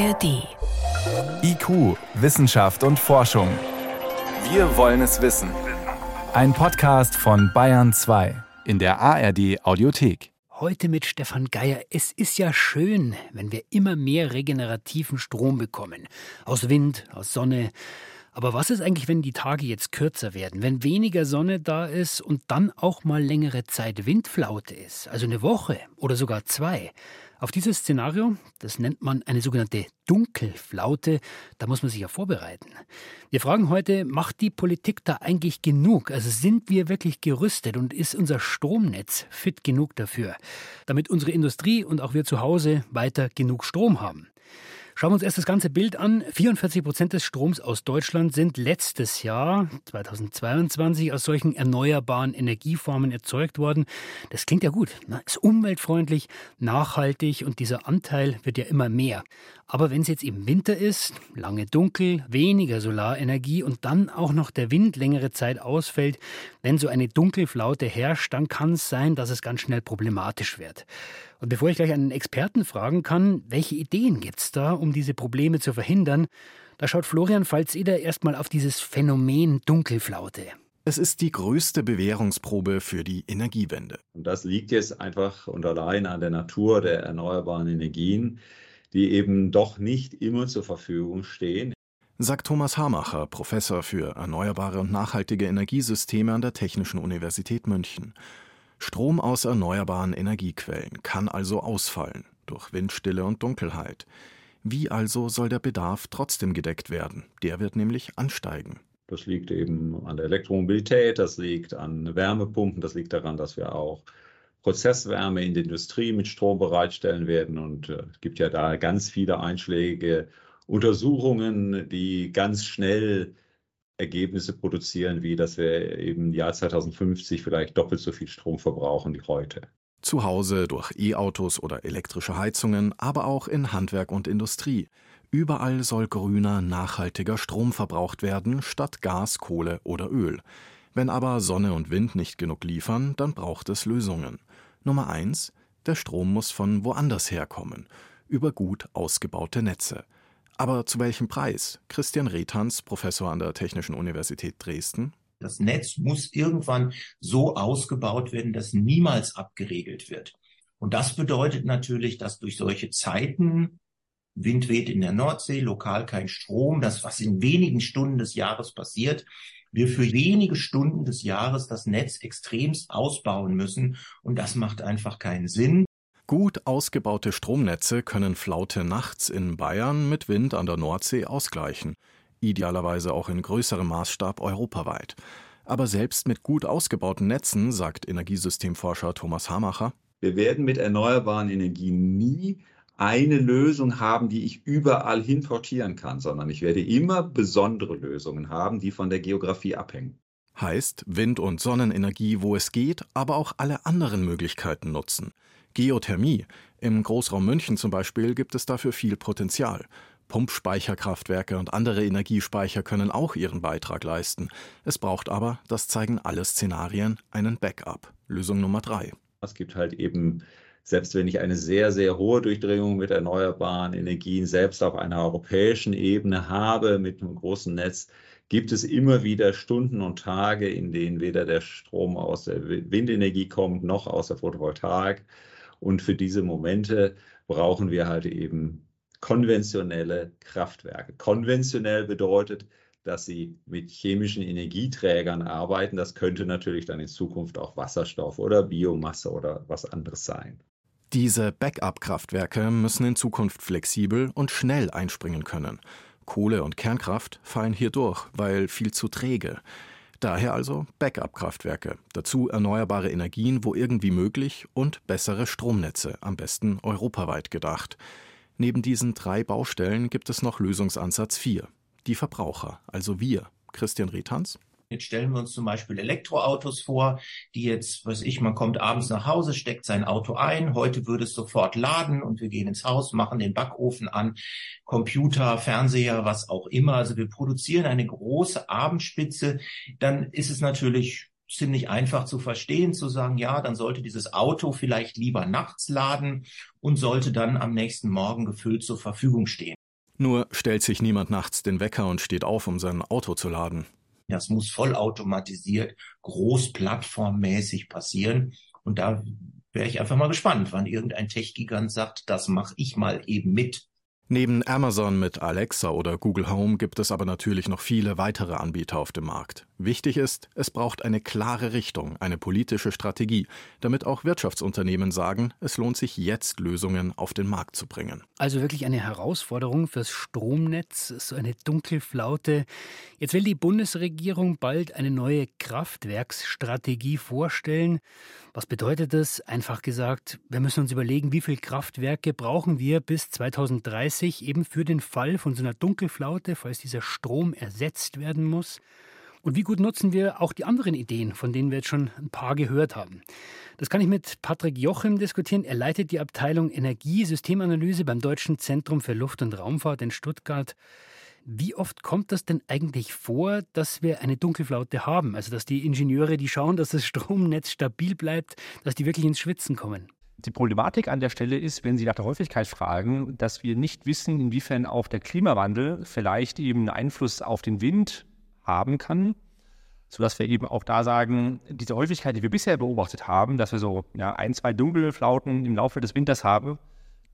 ARD. IQ, Wissenschaft und Forschung. Wir wollen es wissen. Ein Podcast von Bayern 2 in der ARD Audiothek. Heute mit Stefan Geier. Es ist ja schön, wenn wir immer mehr regenerativen Strom bekommen. Aus Wind, aus Sonne. Aber was ist eigentlich, wenn die Tage jetzt kürzer werden, wenn weniger Sonne da ist und dann auch mal längere Zeit Windflaute ist, also eine Woche oder sogar zwei? Auf dieses Szenario, das nennt man eine sogenannte Dunkelflaute, da muss man sich ja vorbereiten. Wir fragen heute, macht die Politik da eigentlich genug? Also sind wir wirklich gerüstet und ist unser Stromnetz fit genug dafür, damit unsere Industrie und auch wir zu Hause weiter genug Strom haben? Schauen wir uns erst das ganze Bild an. 44 Prozent des Stroms aus Deutschland sind letztes Jahr, 2022, aus solchen erneuerbaren Energieformen erzeugt worden. Das klingt ja gut. Ne? Ist umweltfreundlich, nachhaltig und dieser Anteil wird ja immer mehr. Aber wenn es jetzt im Winter ist, lange dunkel, weniger Solarenergie und dann auch noch der Wind längere Zeit ausfällt, wenn so eine Dunkelflaute herrscht, dann kann es sein, dass es ganz schnell problematisch wird. Und bevor ich gleich einen Experten fragen kann, welche Ideen gibt es da, um diese Probleme zu verhindern, da schaut Florian Falzeder erstmal auf dieses Phänomen Dunkelflaute. Es ist die größte Bewährungsprobe für die Energiewende. Und das liegt jetzt einfach und allein an der Natur der erneuerbaren Energien, die eben doch nicht immer zur Verfügung stehen. Sagt Thomas Hamacher, Professor für erneuerbare und nachhaltige Energiesysteme an der Technischen Universität München. Strom aus erneuerbaren Energiequellen kann also ausfallen durch Windstille und Dunkelheit. Wie also soll der Bedarf trotzdem gedeckt werden? Der wird nämlich ansteigen. Das liegt eben an der Elektromobilität, das liegt an Wärmepumpen, das liegt daran, dass wir auch Prozesswärme in der Industrie mit Strom bereitstellen werden. Und äh, es gibt ja da ganz viele einschlägige Untersuchungen, die ganz schnell Ergebnisse produzieren, wie dass wir im Jahr 2050 vielleicht doppelt so viel Strom verbrauchen wie heute. Zu Hause durch E-Autos oder elektrische Heizungen, aber auch in Handwerk und Industrie. Überall soll grüner, nachhaltiger Strom verbraucht werden, statt Gas, Kohle oder Öl. Wenn aber Sonne und Wind nicht genug liefern, dann braucht es Lösungen. Nummer eins: Der Strom muss von woanders herkommen, über gut ausgebaute Netze. Aber zu welchem Preis? Christian Rethans, Professor an der Technischen Universität Dresden. Das Netz muss irgendwann so ausgebaut werden, dass niemals abgeregelt wird. Und das bedeutet natürlich, dass durch solche Zeiten, Wind weht in der Nordsee, lokal kein Strom, das, was in wenigen Stunden des Jahres passiert, wir für wenige Stunden des Jahres das Netz extremst ausbauen müssen. Und das macht einfach keinen Sinn. Gut ausgebaute Stromnetze können Flaute nachts in Bayern mit Wind an der Nordsee ausgleichen, idealerweise auch in größerem Maßstab europaweit. Aber selbst mit gut ausgebauten Netzen, sagt Energiesystemforscher Thomas Hamacher, wir werden mit erneuerbaren Energien nie eine Lösung haben, die ich überall importieren kann, sondern ich werde immer besondere Lösungen haben, die von der Geografie abhängen. Heißt Wind- und Sonnenenergie, wo es geht, aber auch alle anderen Möglichkeiten nutzen. Geothermie. Im Großraum München zum Beispiel gibt es dafür viel Potenzial. Pumpspeicherkraftwerke und andere Energiespeicher können auch ihren Beitrag leisten. Es braucht aber, das zeigen alle Szenarien, einen Backup. Lösung Nummer drei. Es gibt halt eben, selbst wenn ich eine sehr, sehr hohe Durchdringung mit erneuerbaren Energien selbst auf einer europäischen Ebene habe, mit einem großen Netz, gibt es immer wieder Stunden und Tage, in denen weder der Strom aus der Windenergie kommt, noch aus der Photovoltaik. Und für diese Momente brauchen wir halt eben konventionelle Kraftwerke. Konventionell bedeutet, dass sie mit chemischen Energieträgern arbeiten. Das könnte natürlich dann in Zukunft auch Wasserstoff oder Biomasse oder was anderes sein. Diese Backup-Kraftwerke müssen in Zukunft flexibel und schnell einspringen können. Kohle und Kernkraft fallen hier durch, weil viel zu träge. Daher also Backup-Kraftwerke, dazu erneuerbare Energien, wo irgendwie möglich und bessere Stromnetze, am besten europaweit gedacht. Neben diesen drei Baustellen gibt es noch Lösungsansatz 4, die Verbraucher, also wir. Christian Riethans. Jetzt stellen wir uns zum Beispiel Elektroautos vor, die jetzt, weiß ich, man kommt abends nach Hause, steckt sein Auto ein, heute würde es sofort laden und wir gehen ins Haus, machen den Backofen an, Computer, Fernseher, was auch immer. Also wir produzieren eine große Abendspitze. Dann ist es natürlich ziemlich einfach zu verstehen, zu sagen, ja, dann sollte dieses Auto vielleicht lieber nachts laden und sollte dann am nächsten Morgen gefüllt zur Verfügung stehen. Nur stellt sich niemand nachts den Wecker und steht auf, um sein Auto zu laden. Das muss vollautomatisiert, großplattformmäßig passieren. Und da wäre ich einfach mal gespannt, wann irgendein Tech-Gigant sagt, das mache ich mal eben mit. Neben Amazon mit Alexa oder Google Home gibt es aber natürlich noch viele weitere Anbieter auf dem Markt. Wichtig ist, es braucht eine klare Richtung, eine politische Strategie, damit auch Wirtschaftsunternehmen sagen, es lohnt sich jetzt Lösungen auf den Markt zu bringen. Also wirklich eine Herausforderung fürs Stromnetz, so eine Dunkelflaute. Jetzt will die Bundesregierung bald eine neue Kraftwerksstrategie vorstellen. Was bedeutet das? Einfach gesagt, wir müssen uns überlegen, wie viele Kraftwerke brauchen wir bis 2030 eben für den Fall von so einer Dunkelflaute, falls dieser Strom ersetzt werden muss. Und wie gut nutzen wir auch die anderen Ideen, von denen wir jetzt schon ein paar gehört haben? Das kann ich mit Patrick Jochem diskutieren. Er leitet die Abteilung Energiesystemanalyse beim Deutschen Zentrum für Luft- und Raumfahrt in Stuttgart. Wie oft kommt das denn eigentlich vor, dass wir eine Dunkelflaute haben? Also, dass die Ingenieure, die schauen, dass das Stromnetz stabil bleibt, dass die wirklich ins Schwitzen kommen? Die Problematik an der Stelle ist, wenn Sie nach der Häufigkeit fragen, dass wir nicht wissen, inwiefern auch der Klimawandel vielleicht eben Einfluss auf den Wind haben kann, sodass wir eben auch da sagen, diese Häufigkeit, die wir bisher beobachtet haben, dass wir so ja, ein, zwei Dunkelflauten im Laufe des Winters haben,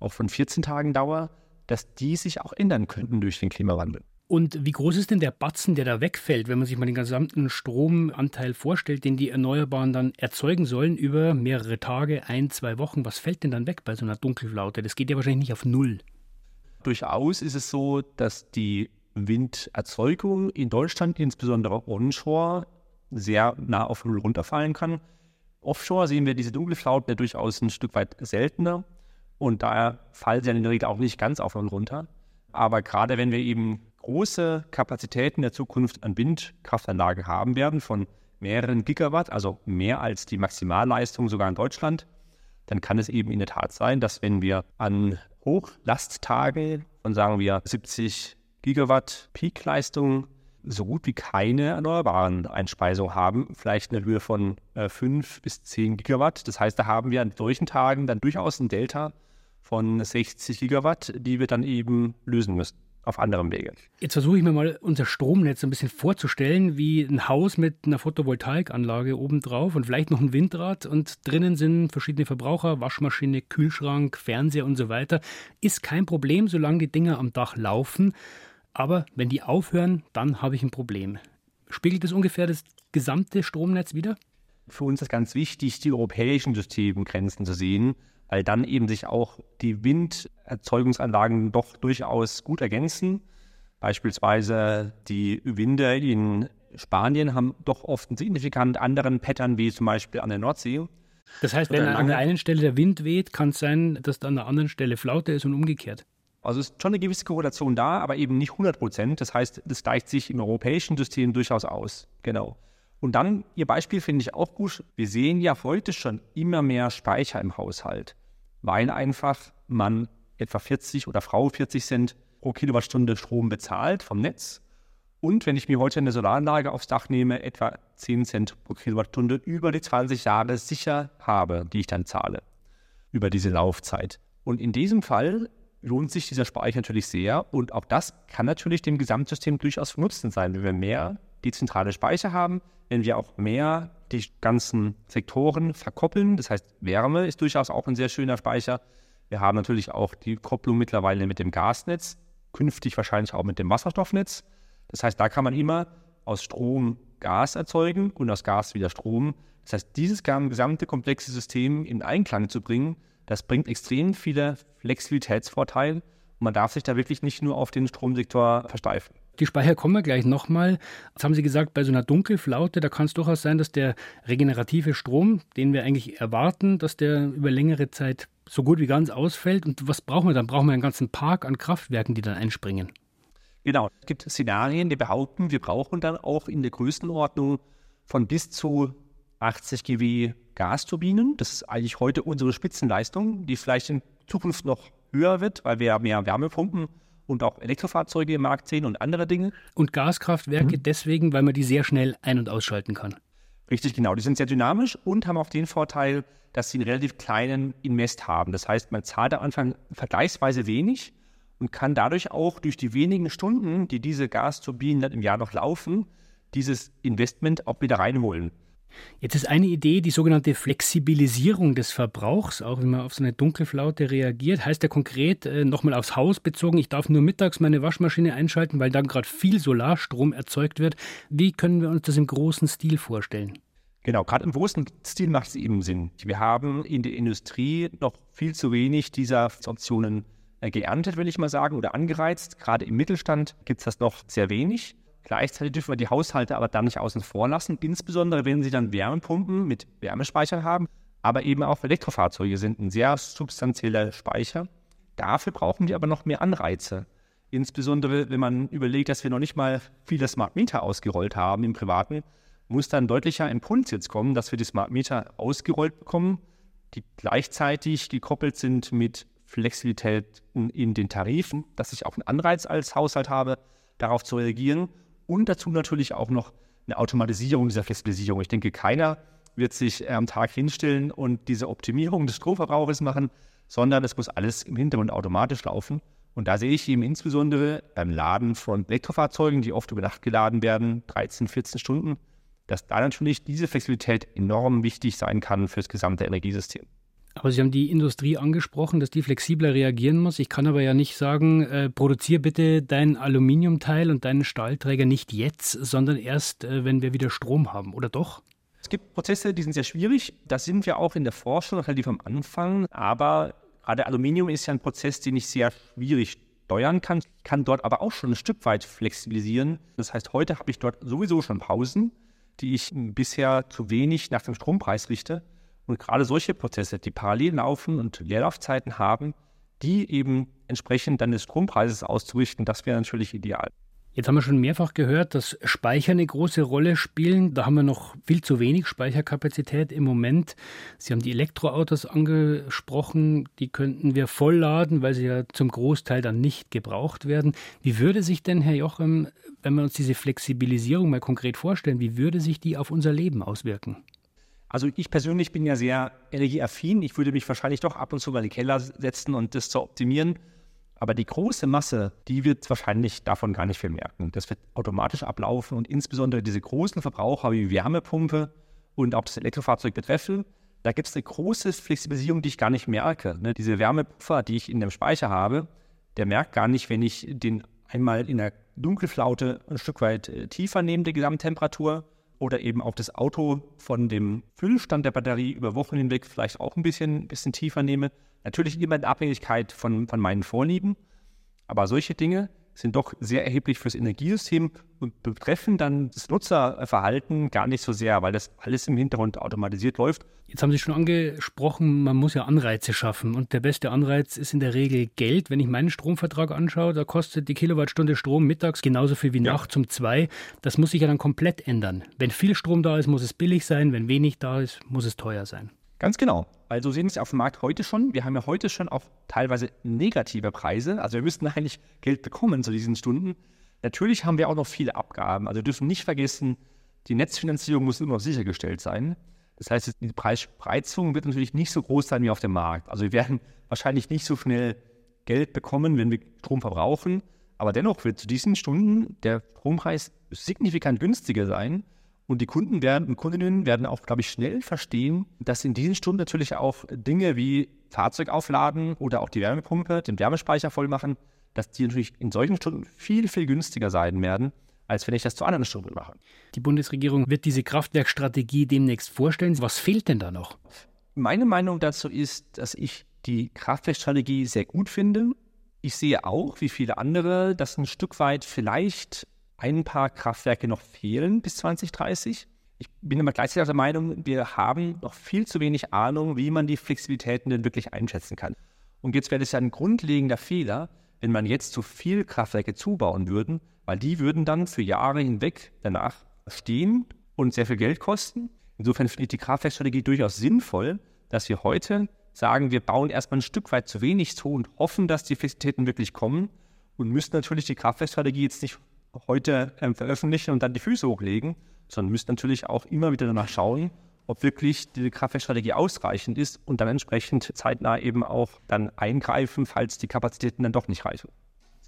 auch von 14 Tagen Dauer, dass die sich auch ändern könnten durch den Klimawandel. Und wie groß ist denn der Batzen, der da wegfällt, wenn man sich mal den gesamten Stromanteil vorstellt, den die Erneuerbaren dann erzeugen sollen über mehrere Tage, ein, zwei Wochen? Was fällt denn dann weg bei so einer Dunkelflaute? Das geht ja wahrscheinlich nicht auf Null. Durchaus ist es so, dass die Winderzeugung in Deutschland, insbesondere onshore, sehr nah auf Null runterfallen kann. Offshore sehen wir diese Dunkelflauten ja durchaus ein Stück weit seltener. Und daher fallen sie in der Regel auch nicht ganz auf Null runter. Aber gerade wenn wir eben große Kapazitäten der Zukunft an Windkraftanlagen haben werden, von mehreren Gigawatt, also mehr als die Maximalleistung sogar in Deutschland, dann kann es eben in der Tat sein, dass wenn wir an Hochlasttage von sagen wir 70 Gigawatt Peakleistung so gut wie keine erneuerbaren Einspeisung haben, vielleicht eine Höhe von äh, 5 bis 10 Gigawatt. Das heißt, da haben wir an solchen Tagen dann durchaus ein Delta von 60 Gigawatt, die wir dann eben lösen müssen auf anderem Wege. Jetzt versuche ich mir mal unser Stromnetz ein bisschen vorzustellen, wie ein Haus mit einer Photovoltaikanlage obendrauf und vielleicht noch ein Windrad und drinnen sind verschiedene Verbraucher, Waschmaschine, Kühlschrank, Fernseher und so weiter. Ist kein Problem, solange die Dinger am Dach laufen. Aber wenn die aufhören, dann habe ich ein Problem. Spiegelt das ungefähr das gesamte Stromnetz wieder? Für uns ist ganz wichtig, die europäischen Systemgrenzen zu sehen weil dann eben sich auch die Winderzeugungsanlagen doch durchaus gut ergänzen. Beispielsweise die Winde in Spanien haben doch oft einen signifikant anderen Pattern wie zum Beispiel an der Nordsee. Das heißt, wenn an der einen Stelle der Wind weht, kann es sein, dass an der anderen Stelle Flaute ist und umgekehrt. Also ist schon eine gewisse Korrelation da, aber eben nicht 100 Prozent. Das heißt, das gleicht sich im europäischen System durchaus aus. Genau. Und dann, Ihr Beispiel finde ich auch gut. Wir sehen ja heute schon immer mehr Speicher im Haushalt, weil einfach man etwa 40 oder Frau 40 Cent pro Kilowattstunde Strom bezahlt vom Netz. Und wenn ich mir heute eine Solaranlage aufs Dach nehme, etwa 10 Cent pro Kilowattstunde über die 20 Jahre sicher habe, die ich dann zahle über diese Laufzeit. Und in diesem Fall lohnt sich dieser Speicher natürlich sehr. Und auch das kann natürlich dem Gesamtsystem durchaus von Nutzen sein, wenn wir mehr dezentrale Speicher haben, wenn wir auch mehr die ganzen Sektoren verkoppeln. Das heißt, Wärme ist durchaus auch ein sehr schöner Speicher. Wir haben natürlich auch die Kopplung mittlerweile mit dem Gasnetz, künftig wahrscheinlich auch mit dem Wasserstoffnetz. Das heißt, da kann man immer aus Strom Gas erzeugen und aus Gas wieder Strom. Das heißt, dieses gesamte komplexe System in Einklang zu bringen, das bringt extrem viele Flexibilitätsvorteile und man darf sich da wirklich nicht nur auf den Stromsektor versteifen. Die Speicher kommen wir gleich nochmal. Jetzt haben Sie gesagt, bei so einer Dunkelflaute, da kann es durchaus sein, dass der regenerative Strom, den wir eigentlich erwarten, dass der über längere Zeit so gut wie ganz ausfällt. Und was brauchen wir dann? Brauchen wir einen ganzen Park an Kraftwerken, die dann einspringen? Genau. Es gibt Szenarien, die behaupten, wir brauchen dann auch in der Größenordnung von bis zu 80 GW Gasturbinen. Das ist eigentlich heute unsere Spitzenleistung, die vielleicht in Zukunft noch höher wird, weil wir mehr Wärmepumpen und auch Elektrofahrzeuge im Markt sehen und andere Dinge. Und Gaskraftwerke mhm. deswegen, weil man die sehr schnell ein- und ausschalten kann. Richtig, genau. Die sind sehr dynamisch und haben auch den Vorteil, dass sie einen relativ kleinen Invest haben. Das heißt, man zahlt am Anfang vergleichsweise wenig und kann dadurch auch durch die wenigen Stunden, die diese Gasturbinen dann im Jahr noch laufen, dieses Investment auch wieder reinholen. Jetzt ist eine Idee die sogenannte Flexibilisierung des Verbrauchs, auch wenn man auf so eine Dunkelflaute reagiert. Heißt ja konkret, äh, nochmal aufs Haus bezogen, ich darf nur mittags meine Waschmaschine einschalten, weil dann gerade viel Solarstrom erzeugt wird. Wie können wir uns das im großen Stil vorstellen? Genau, gerade im großen Stil macht es eben Sinn. Wir haben in der Industrie noch viel zu wenig dieser Optionen äh, geerntet, will ich mal sagen, oder angereizt. Gerade im Mittelstand gibt es das noch sehr wenig. Gleichzeitig dürfen wir die Haushalte aber dann nicht außen vor lassen, insbesondere wenn sie dann Wärmepumpen mit Wärmespeichern haben, aber eben auch Elektrofahrzeuge sind ein sehr substanzieller Speicher. Dafür brauchen wir aber noch mehr Anreize. Insbesondere wenn man überlegt, dass wir noch nicht mal viele Smart Meter ausgerollt haben im Privaten, muss dann deutlicher Impuls jetzt kommen, dass wir die Smart Meter ausgerollt bekommen, die gleichzeitig gekoppelt sind mit Flexibilität in den Tarifen, dass ich auch einen Anreiz als Haushalt habe, darauf zu reagieren und dazu natürlich auch noch eine Automatisierung dieser Flexibilisierung. Ich denke, keiner wird sich am Tag hinstellen und diese Optimierung des Stromverbrauchs machen, sondern es muss alles im Hintergrund automatisch laufen. Und da sehe ich eben insbesondere beim Laden von Elektrofahrzeugen, die oft über Nacht geladen werden, 13, 14 Stunden, dass da natürlich diese Flexibilität enorm wichtig sein kann für das gesamte Energiesystem. Aber Sie haben die Industrie angesprochen, dass die flexibler reagieren muss. Ich kann aber ja nicht sagen, äh, produziere bitte dein Aluminiumteil und deinen Stahlträger nicht jetzt, sondern erst, äh, wenn wir wieder Strom haben, oder doch? Es gibt Prozesse, die sind sehr schwierig. Da sind wir auch in der Forschung relativ am Anfang. Aber gerade Aluminium ist ja ein Prozess, den ich sehr schwierig steuern kann. Ich kann dort aber auch schon ein Stück weit flexibilisieren. Das heißt, heute habe ich dort sowieso schon Pausen, die ich bisher zu wenig nach dem Strompreis richte. Und gerade solche Prozesse, die parallel laufen und Leerlaufzeiten haben, die eben entsprechend dann des Strompreises auszurichten, das wäre natürlich ideal. Jetzt haben wir schon mehrfach gehört, dass Speicher eine große Rolle spielen. Da haben wir noch viel zu wenig Speicherkapazität im Moment. Sie haben die Elektroautos angesprochen, die könnten wir vollladen, weil sie ja zum Großteil dann nicht gebraucht werden. Wie würde sich denn, Herr Jochem, wenn wir uns diese Flexibilisierung mal konkret vorstellen, wie würde sich die auf unser Leben auswirken? Also ich persönlich bin ja sehr energieaffin. Ich würde mich wahrscheinlich doch ab und zu mal in den Keller setzen und das zu optimieren. Aber die große Masse, die wird wahrscheinlich davon gar nicht viel merken. Das wird automatisch ablaufen und insbesondere diese großen Verbraucher wie Wärmepumpe und auch das Elektrofahrzeug betreffen, da gibt es eine große Flexibilisierung, die ich gar nicht merke. Ne? Diese Wärmepuffer, die ich in dem Speicher habe, der merkt gar nicht, wenn ich den einmal in der Dunkelflaute ein Stück weit äh, tiefer nehme, die Gesamttemperatur, oder eben auch das Auto von dem Füllstand der Batterie über Wochen hinweg vielleicht auch ein bisschen, bisschen tiefer nehme. Natürlich immer in Abhängigkeit von, von meinen Vorlieben, aber solche Dinge sind doch sehr erheblich fürs Energiesystem und betreffen dann das Nutzerverhalten gar nicht so sehr, weil das alles im Hintergrund automatisiert läuft. Jetzt haben Sie schon angesprochen, man muss ja Anreize schaffen und der beste Anreiz ist in der Regel Geld. Wenn ich meinen Stromvertrag anschaue, da kostet die Kilowattstunde Strom mittags genauso viel wie ja. nachts um zwei. Das muss sich ja dann komplett ändern. Wenn viel Strom da ist, muss es billig sein. Wenn wenig da ist, muss es teuer sein. Ganz genau. Also sehen Sie auf dem Markt heute schon. Wir haben ja heute schon auch teilweise negative Preise. Also wir müssten eigentlich Geld bekommen zu diesen Stunden. Natürlich haben wir auch noch viele Abgaben. Also wir dürfen nicht vergessen, die Netzfinanzierung muss immer noch sichergestellt sein. Das heißt, die Preisspreizung wird natürlich nicht so groß sein wie auf dem Markt. Also wir werden wahrscheinlich nicht so schnell Geld bekommen, wenn wir Strom verbrauchen. Aber dennoch wird zu diesen Stunden der Strompreis signifikant günstiger sein. Und die Kunden werden und Kundinnen werden auch, glaube ich, schnell verstehen, dass in diesen Stunden natürlich auch Dinge wie Fahrzeug aufladen oder auch die Wärmepumpe, den Wärmespeicher voll machen, dass die natürlich in solchen Stunden viel, viel günstiger sein werden, als wenn ich das zu anderen Stunden mache. Die Bundesregierung wird diese Kraftwerkstrategie demnächst vorstellen. Was fehlt denn da noch? Meine Meinung dazu ist, dass ich die Kraftwerkstrategie sehr gut finde. Ich sehe auch, wie viele andere, dass ein Stück weit vielleicht ein paar Kraftwerke noch fehlen bis 2030. Ich bin aber gleichzeitig der Meinung, wir haben noch viel zu wenig Ahnung, wie man die Flexibilitäten denn wirklich einschätzen kann. Und jetzt wäre es ja ein grundlegender Fehler, wenn man jetzt zu viel Kraftwerke zubauen würde, weil die würden dann für Jahre hinweg danach stehen und sehr viel Geld kosten. Insofern finde ich die Kraftwerkstrategie durchaus sinnvoll, dass wir heute sagen, wir bauen erstmal ein Stück weit zu wenig zu und hoffen, dass die Flexibilitäten wirklich kommen und müssen natürlich die Kraftwerkstrategie jetzt nicht heute ähm, veröffentlichen und dann die Füße hochlegen, sondern müsst natürlich auch immer wieder danach schauen, ob wirklich die Kraftwerkstrategie ausreichend ist und dann entsprechend zeitnah eben auch dann eingreifen, falls die Kapazitäten dann doch nicht reichen.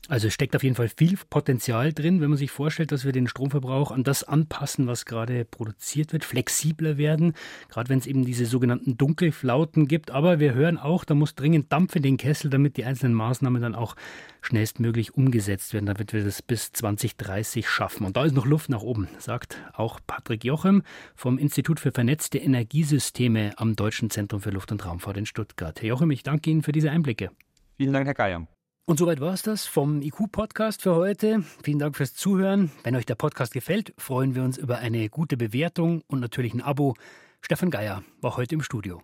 Also es steckt auf jeden Fall viel Potenzial drin, wenn man sich vorstellt, dass wir den Stromverbrauch an das anpassen, was gerade produziert wird, flexibler werden, gerade wenn es eben diese sogenannten Dunkelflauten gibt. Aber wir hören auch, da muss dringend Dampf in den Kessel, damit die einzelnen Maßnahmen dann auch schnellstmöglich umgesetzt werden, damit wir das bis 2030 schaffen. Und da ist noch Luft nach oben, sagt auch Patrick Jochem vom Institut für vernetzte Energiesysteme am Deutschen Zentrum für Luft- und Raumfahrt in Stuttgart. Herr Jochem, ich danke Ihnen für diese Einblicke. Vielen Dank, Herr Geier. Und soweit war es das vom IQ-Podcast für heute. Vielen Dank fürs Zuhören. Wenn euch der Podcast gefällt, freuen wir uns über eine gute Bewertung und natürlich ein Abo. Stefan Geier war heute im Studio.